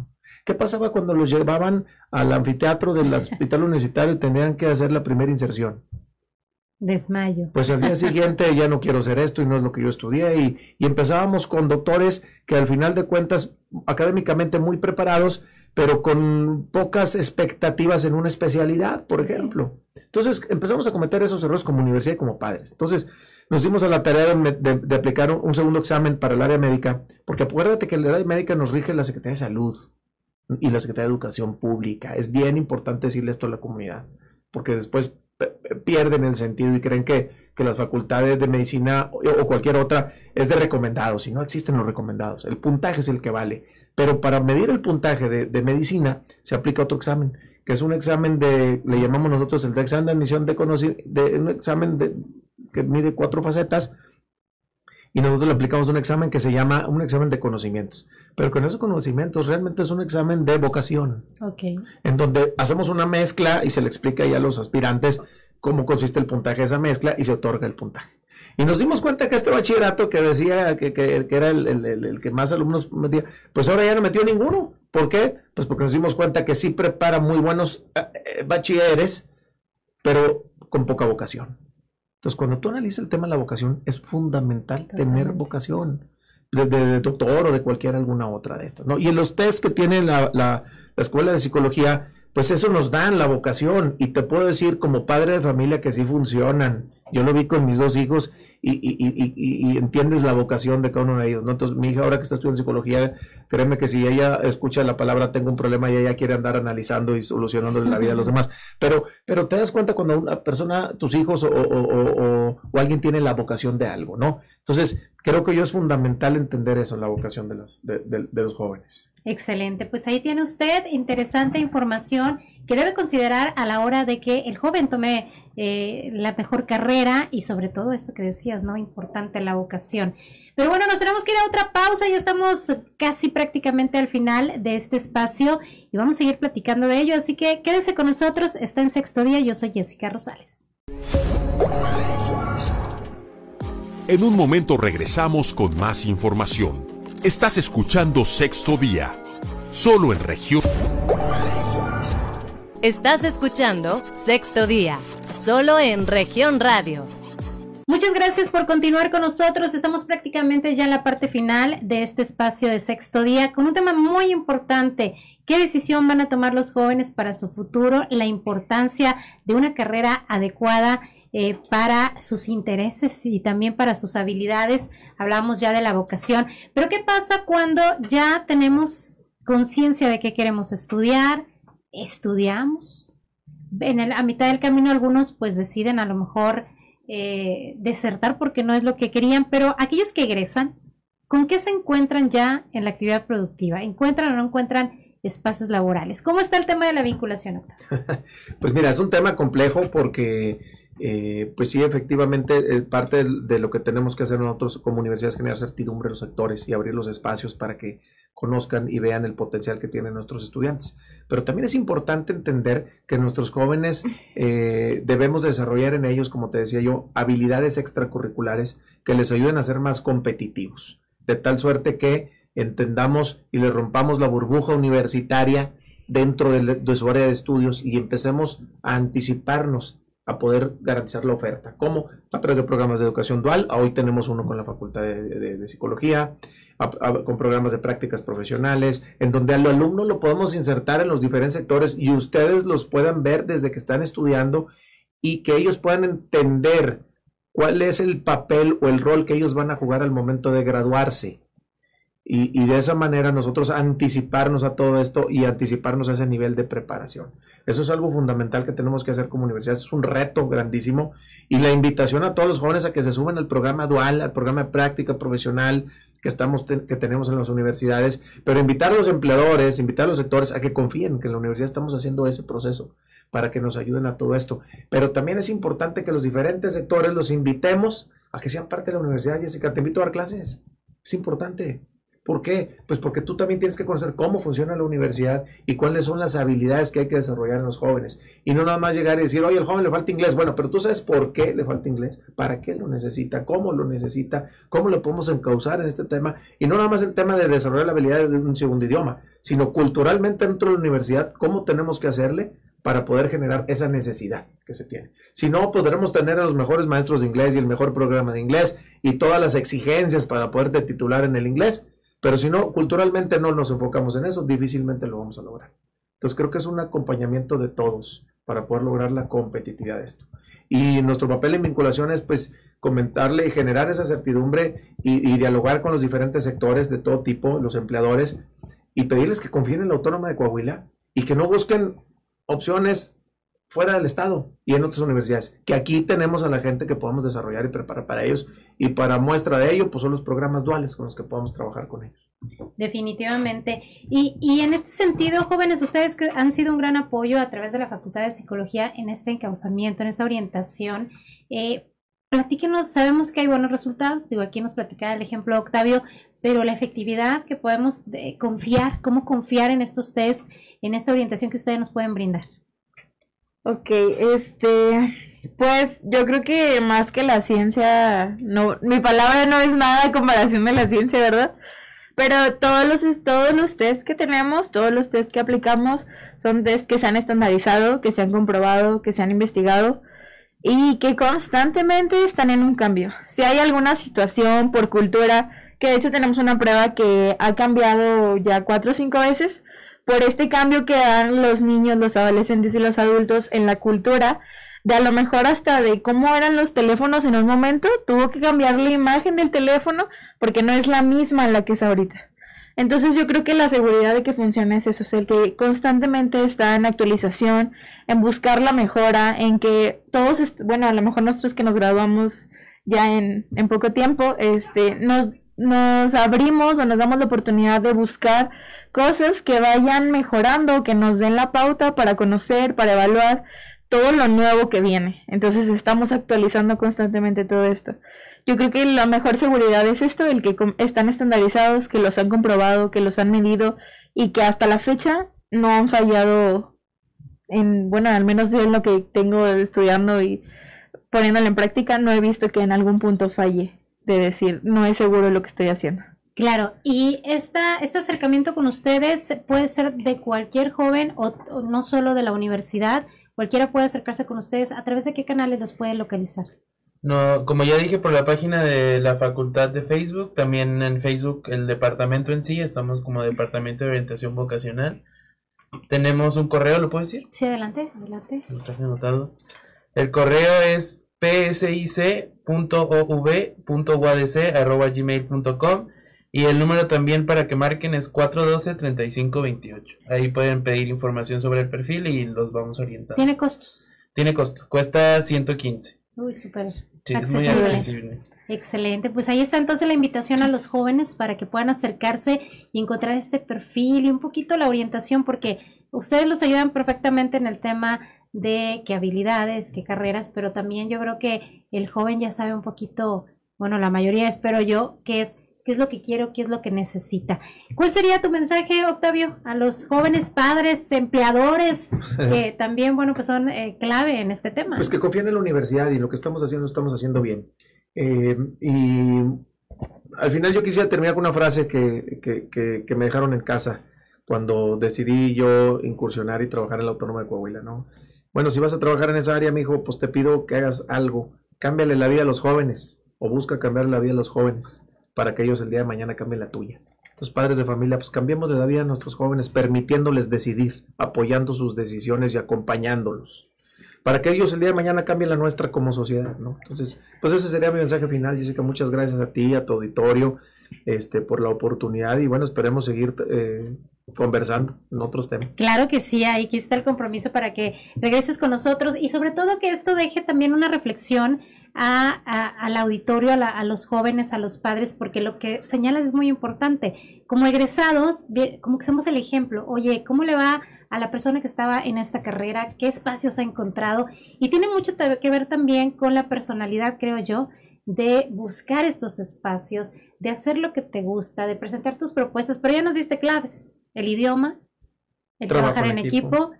¿Qué pasaba cuando los llevaban al anfiteatro del hospital universitario y tenían que hacer la primera inserción? Desmayo. Pues al día siguiente ya no quiero hacer esto y no es lo que yo estudié y, y empezábamos con doctores que al final de cuentas académicamente muy preparados, pero con pocas expectativas en una especialidad, por ejemplo. Entonces empezamos a cometer esos errores como universidad y como padres. Entonces nos dimos a la tarea de, aplicar un, segundo examen para el área médica, porque acuérdate que el área médica nos rige la Secretaría de Salud y la Secretaría de Educación Pública. Es bien importante decirle esto a la comunidad, porque después pierden el sentido y creen que, que las facultades de medicina o, cualquier otra es de recomendados y no existen los recomendados. El puntaje es el que vale. Pero para medir el puntaje de, de medicina se aplica otro examen, que es un examen de, le llamamos nosotros el examen de admisión de conocimiento, de un examen de, que mide cuatro facetas y nosotros le aplicamos un examen que se llama un examen de conocimientos. Pero con esos conocimientos realmente es un examen de vocación, Ok. en donde hacemos una mezcla y se le explica ahí a los aspirantes cómo consiste el puntaje de esa mezcla y se otorga el puntaje. Y nos dimos cuenta que este bachillerato que decía que, que- que era el, el- el- el que más alumnos metía, pues ahora ya no metió ninguno. ¿Por qué? Pues porque nos dimos cuenta que sí prepara muy buenos eh, eh, bachilleres, pero con poca vocación. Entonces, cuando tú analizas el tema de la vocación, es fundamental tener vocación, de, de- de doctor o de cualquier alguna otra de estas. ¿no? Y en los test que tiene la, la- la escuela de psicología, pues eso nos dan la vocación. Y te puedo decir, como padre de familia, que sí funcionan. Yo lo vi con mis dos hijos y, y- y- y- entiendes la vocación de cada uno de ellos. ¿no? Entonces, mi hija, ahora que está estudiando psicología, créeme que si ella escucha la palabra tengo un problema y ella quiere andar analizando y solucionando la vida de los demás. Pero, pero te das cuenta cuando una persona, tus hijos o, o- o- o- o alguien tiene la vocación de algo, ¿no? Entonces, creo que yo es fundamental entender eso, la vocación de los jóvenes. Excelente, pues ahí tiene usted interesante información que debe considerar a la hora de que el joven tome eh, la mejor carrera y sobre todo esto que decías, ¿no? Importante la vocación. Pero bueno, nos tenemos que ir a otra pausa, ya estamos casi prácticamente al final de este espacio y vamos a seguir platicando de ello, así que quédese con nosotros, está en sexto día, yo soy Jessica Rosales. En un momento regresamos con más información. Estás escuchando Sexto Día, solo en región. Estás escuchando Sexto Día, solo en región radio. Muchas gracias por continuar con nosotros. Estamos prácticamente ya en la parte final de este espacio de sexto día con un tema muy importante. ¿Qué decisión van a tomar los jóvenes para su futuro? La importancia de una carrera adecuada eh, para sus intereses y también para sus habilidades. Hablamos ya de la vocación. Pero ¿qué pasa cuando ya tenemos conciencia de que queremos estudiar? Estudiamos. En el- a mitad del camino algunos pues deciden a lo mejor eh, desertar porque no es lo que querían, pero aquellos que egresan, ¿con qué se encuentran ya en la actividad productiva? ¿Encuentran o no encuentran espacios laborales? ¿Cómo está el tema de la vinculación? Pues mira, es un tema complejo porque, eh, pues sí, efectivamente, eh, parte de, lo que tenemos que hacer nosotros como universidad es generar certidumbre en los sectores y abrir los espacios para que conozcan y vean el potencial que tienen nuestros estudiantes. Pero también es importante entender que nuestros jóvenes eh, debemos desarrollar en ellos, como te decía yo, habilidades extracurriculares que les ayuden a ser más competitivos, de tal suerte que entendamos y le rompamos la burbuja universitaria dentro de, de su área de estudios y empecemos a anticiparnos a poder garantizar la oferta. ¿Cómo? A través de programas de educación dual. Hoy tenemos uno con la Facultad de, Psicología, con programas de prácticas profesionales, en donde al alumno lo podemos insertar en los diferentes sectores y ustedes los puedan ver desde que están estudiando y que ellos puedan entender cuál es el papel o el rol que ellos van a jugar al momento de graduarse. Y, y de esa manera nosotros anticiparnos a todo esto y anticiparnos a ese nivel de preparación. Eso es algo fundamental que tenemos que hacer como universidad. Es un reto grandísimo. Y la invitación a todos los jóvenes a que se suban al programa dual, al programa de práctica profesional que, estamos que tenemos en las universidades. Pero invitar a los empleadores, invitar a los sectores a que confíen que en la universidad estamos haciendo ese proceso para que nos ayuden a todo esto. Pero también es importante que los diferentes sectores los invitemos a que sean parte de la universidad. Jessica, te invito a dar clases. Es importante. ¿Por qué? Pues porque tú también tienes que conocer cómo funciona la universidad y cuáles son las habilidades que hay que desarrollar en los jóvenes. Y no nada más llegar y decir, oye, al joven le falta inglés. Bueno, pero tú sabes por qué le falta inglés, para qué lo necesita, cómo lo necesita, cómo lo podemos encauzar en este tema. Y no nada más el tema de desarrollar la habilidad de un segundo idioma, sino culturalmente dentro de la universidad, cómo tenemos que hacerle para poder generar esa necesidad que se tiene. Si no, podremos tener a los mejores maestros de inglés y el mejor programa de inglés y todas las exigencias para poderte titular en el inglés, pero si no, culturalmente no nos enfocamos en eso, difícilmente lo vamos a lograr. Entonces creo que es un acompañamiento de todos para poder lograr la competitividad de esto. Y nuestro papel en vinculación es pues comentarle y generar esa certidumbre y, y dialogar con los diferentes sectores de todo tipo, los empleadores, y pedirles que confíen en la Autónoma de Coahuila y que no busquen opciones fuera del estado y en otras universidades, que aquí tenemos a la gente que podamos desarrollar y preparar para ellos y para muestra de ello, pues son los programas duales con los que podamos trabajar con ellos. Definitivamente. Y, y en este sentido, jóvenes, ustedes que han sido un gran apoyo a través de la Facultad de Psicología en este encauzamiento, en esta orientación, eh, platíquenos, sabemos que hay buenos resultados, digo, aquí nos platicaba el ejemplo Octavio, pero la efectividad que podemos de, confiar, cómo confiar en estos test, en esta orientación que ustedes nos pueden brindar. Ok, este, pues yo creo que más que la ciencia, no, mi palabra no es nada a comparación de la ciencia, ¿verdad? Pero todos los, todos los test que tenemos, todos los test que aplicamos, son test que se han estandarizado, que se han comprobado, que se han investigado y que constantemente están en un cambio. Si hay alguna situación por cultura, que de hecho tenemos una prueba que ha cambiado ya cuatro o cinco veces, por este cambio que dan los niños, los adolescentes y los adultos en la cultura, de a lo mejor hasta de cómo eran los teléfonos en un momento, tuvo que cambiar la imagen del teléfono porque no es la misma la que es ahorita. Entonces yo creo que la seguridad de que funcione es eso, es el que constantemente está en actualización, en buscar la mejora, en que todos, bueno, a lo mejor nosotros que nos graduamos ya en, en poco tiempo, este, nos, nos abrimos o nos damos la oportunidad de buscar cosas que vayan mejorando, que nos den la pauta para conocer, para evaluar todo lo nuevo que viene. Entonces estamos actualizando constantemente todo esto. Yo creo que la mejor seguridad es esto, el que están estandarizados, que los han comprobado, que los han medido y que hasta la fecha no han fallado en, bueno, al menos yo en lo que tengo estudiando y poniéndolo en práctica, no he visto que en algún punto falle de decir, no es seguro lo que estoy haciendo. Claro, y esta, este acercamiento con ustedes puede ser de cualquier joven o, o, no solo de la universidad, cualquiera puede acercarse con ustedes. ¿A través de qué canales los puede localizar? No, como ya dije, por la página de la facultad de Facebook, también en Facebook el departamento en sí, estamos como Departamento de Orientación Vocacional. Tenemos un correo, ¿lo puedo decir? Sí, adelante, adelante. Lo traje anotado. El correo es psic.ov.guadc.gmail.com y el número también para que marquen es 412-3528. Ahí pueden pedir información sobre el perfil y los vamos a orientar. ¿Tiene costos? Tiene costo, cuesta 115. Uy, súper Sí, es muy accesible. Excelente, pues ahí está entonces la invitación a los jóvenes para que puedan acercarse y encontrar este perfil y un poquito la orientación porque ustedes los ayudan perfectamente en el tema de qué habilidades, qué carreras, pero también yo creo que el joven ya sabe un poquito, bueno, la mayoría espero yo, que es qué es lo que quiero, qué es lo que necesita. ¿Cuál sería tu mensaje, Octavio, a los jóvenes padres, empleadores, que también, bueno, pues son eh, clave en este tema? Pues que confíen en la universidad y lo que estamos haciendo, estamos haciendo bien. Eh, y al final yo quisiera terminar con una frase que, que, que, que, me dejaron en casa cuando decidí yo incursionar y trabajar en la Autónoma de Coahuila, ¿no? Bueno, si vas a trabajar en esa área, mi hijo, pues te pido que hagas algo. Cámbiale la vida a los jóvenes o busca cambiar la vida a los jóvenes para que ellos el día de mañana cambien la tuya. Los padres de familia, pues cambiemos la vida a nuestros jóvenes, permitiéndoles decidir, apoyando sus decisiones y acompañándolos, para que ellos el día de mañana cambien la nuestra como sociedad, ¿no? Entonces, pues ese sería mi mensaje final, Jessica, muchas gracias a ti, a tu auditorio, este, por la oportunidad y bueno, esperemos seguir eh, conversando en otros temas. Claro que sí, ahí aquí está el compromiso para que regreses con nosotros y sobre todo que esto deje también una reflexión a, al auditorio, a, la, a, los jóvenes, a los padres, porque lo que señalas es muy importante. Como egresados, como que somos el ejemplo. Oye, ¿cómo le va a la persona que estaba en esta carrera? ¿Qué espacios ha encontrado? Y tiene mucho que ver también con la personalidad, creo yo, de buscar estos espacios, de hacer lo que te gusta, de presentar tus propuestas, pero ya nos diste claves, el idioma, el trabajar en equipo, equipo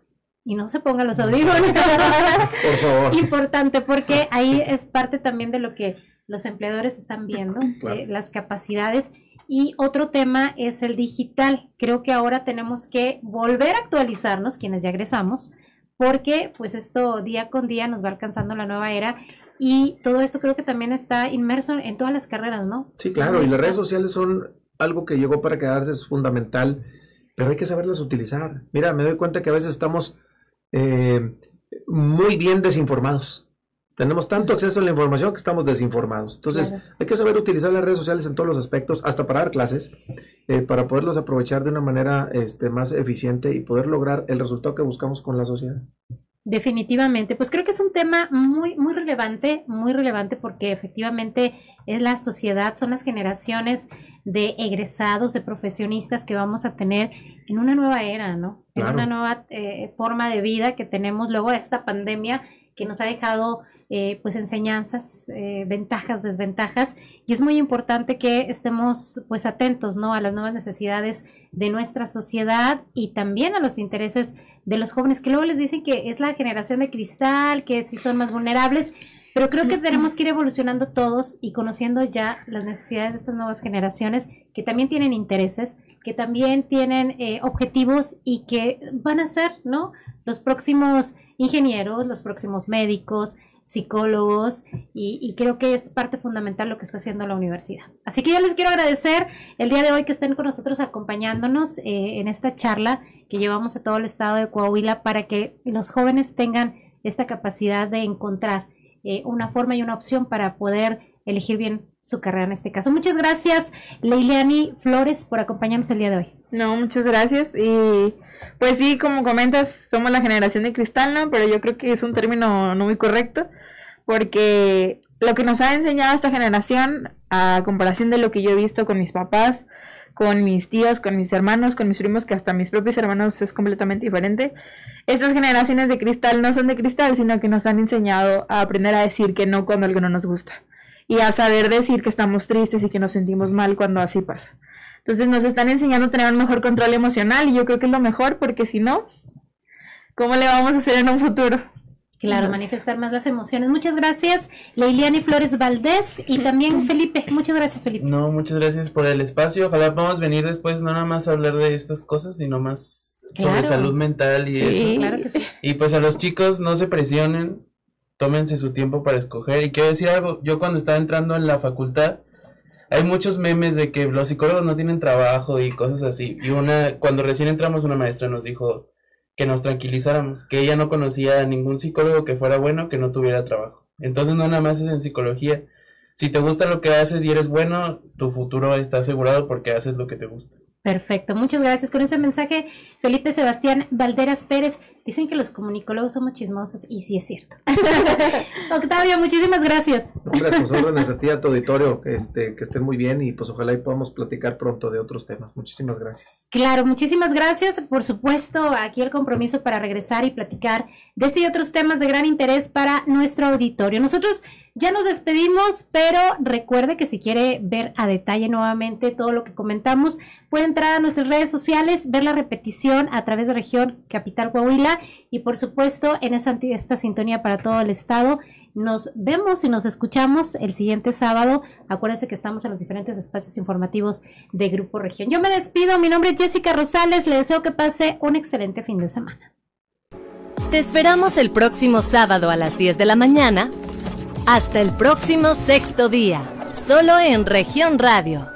y no se pongan los audífonos. Por favor. Importante, porque ahí es parte también de lo que los empleadores están viendo, claro. eh, las capacidades. Y otro tema es el digital. Creo que ahora tenemos que volver a actualizarnos, quienes ya egresamos, porque pues esto día con día nos va alcanzando la nueva era y todo esto creo que también está inmerso en todas las carreras, ¿no? Sí, claro, y las redes sociales son algo que llegó para quedarse, es fundamental, pero hay que saberlas utilizar. Mira, me doy cuenta que a veces estamos eh, muy bien desinformados. Tenemos tanto acceso a la información que estamos desinformados. Entonces, claro. hay que saber utilizar las redes sociales en todos los aspectos, hasta para dar clases, eh, para poderlos aprovechar de una manera este, más eficiente y poder lograr el resultado que buscamos con la sociedad. Definitivamente, pues creo que es un tema muy, muy relevante, muy relevante porque efectivamente es la sociedad, son las generaciones de egresados, de profesionistas que vamos a tener en una nueva era, ¿no? En una nueva eh, forma de vida que tenemos luego de esta pandemia que nos ha dejado eh, pues enseñanzas, eh, ventajas, desventajas, y es muy importante que estemos pues atentos, ¿no? A las nuevas necesidades de nuestra sociedad y también a los intereses de los jóvenes, que luego les dicen que es la generación de cristal, que si son más vulnerables, pero creo que tenemos que ir evolucionando todos y conociendo ya las necesidades de estas nuevas generaciones que también tienen intereses, que también tienen eh, objetivos y que van a ser, ¿no? Los próximos ingenieros, los próximos médicos, psicólogos y, creo que es parte fundamental lo que está haciendo la universidad. Así que yo les quiero agradecer el día de hoy que estén con nosotros acompañándonos eh, en esta charla que llevamos a todo el estado de Coahuila para que los jóvenes tengan esta capacidad de encontrar eh, una forma y una opción para poder elegir bien su carrera en este caso. Muchas gracias, Leiliani Flores, por acompañarnos el día de hoy. No, muchas gracias y pues sí, como comentas, somos la generación de cristal, ¿no? Pero yo creo que es un término no muy correcto, porque lo que nos ha enseñado esta generación, a comparación de lo que yo he visto con mis papás, con mis tíos, con mis hermanos, con mis primos, que hasta mis propios hermanos es completamente diferente. Estas generaciones de cristal no son de cristal, sino que nos han enseñado a aprender a decir que no cuando algo no nos gusta. Y a saber decir que estamos tristes y que nos sentimos mal cuando así pasa. Entonces nos están enseñando a tener un mejor control emocional y yo creo que es lo mejor porque si no, ¿cómo le vamos a hacer en un futuro? Claro, manifestar más las emociones. Muchas gracias, Leiliani Flores Valdés y también Felipe. Muchas gracias, Felipe. No, muchas gracias por el espacio. Ojalá podamos venir después, no nada más a hablar de estas cosas, sino más sobre salud mental y eso. Claro que sí. Y pues a los chicos no se presionen, tómense su tiempo para escoger. Y quiero decir algo, yo cuando estaba entrando en la facultad, hay muchos memes de que los psicólogos no tienen trabajo y cosas así. Y una, cuando recién entramos, una maestra nos dijo que nos tranquilizáramos, que ella no conocía a ningún psicólogo que fuera bueno que no tuviera trabajo. Entonces no nada más es en psicología. Si te gusta lo que haces y eres bueno, tu futuro está asegurado porque haces lo que te gusta. Perfecto, muchas gracias. Con ese mensaje, Felipe Sebastián Valderas Pérez, dicen que los comunicólogos somos chismosos y sí es cierto. Octavio, muchísimas gracias. Hombre, pues órdenes a ti, a tu auditorio, que, este, que estén muy bien y pues ojalá y podamos platicar pronto de otros temas. Muchísimas gracias. Claro, muchísimas gracias. Por supuesto, aquí el compromiso para regresar y platicar de este y otros temas de gran interés para nuestro auditorio. Nosotros ya nos despedimos, pero recuerde que si quiere ver a detalle nuevamente todo lo que comentamos, puede entrar a nuestras redes sociales, ver la repetición a través de región Capital Coahuila y por supuesto en esta sintonía para todo el estado. Nos vemos y nos escuchamos el siguiente sábado. Acuérdense que estamos en los diferentes espacios informativos de Grupo Región. Yo me despido, mi nombre es Jessica Rosales, le deseo que pase un excelente fin de semana. Te esperamos el próximo sábado a las 10 de la mañana hasta el próximo sexto día, solo en región radio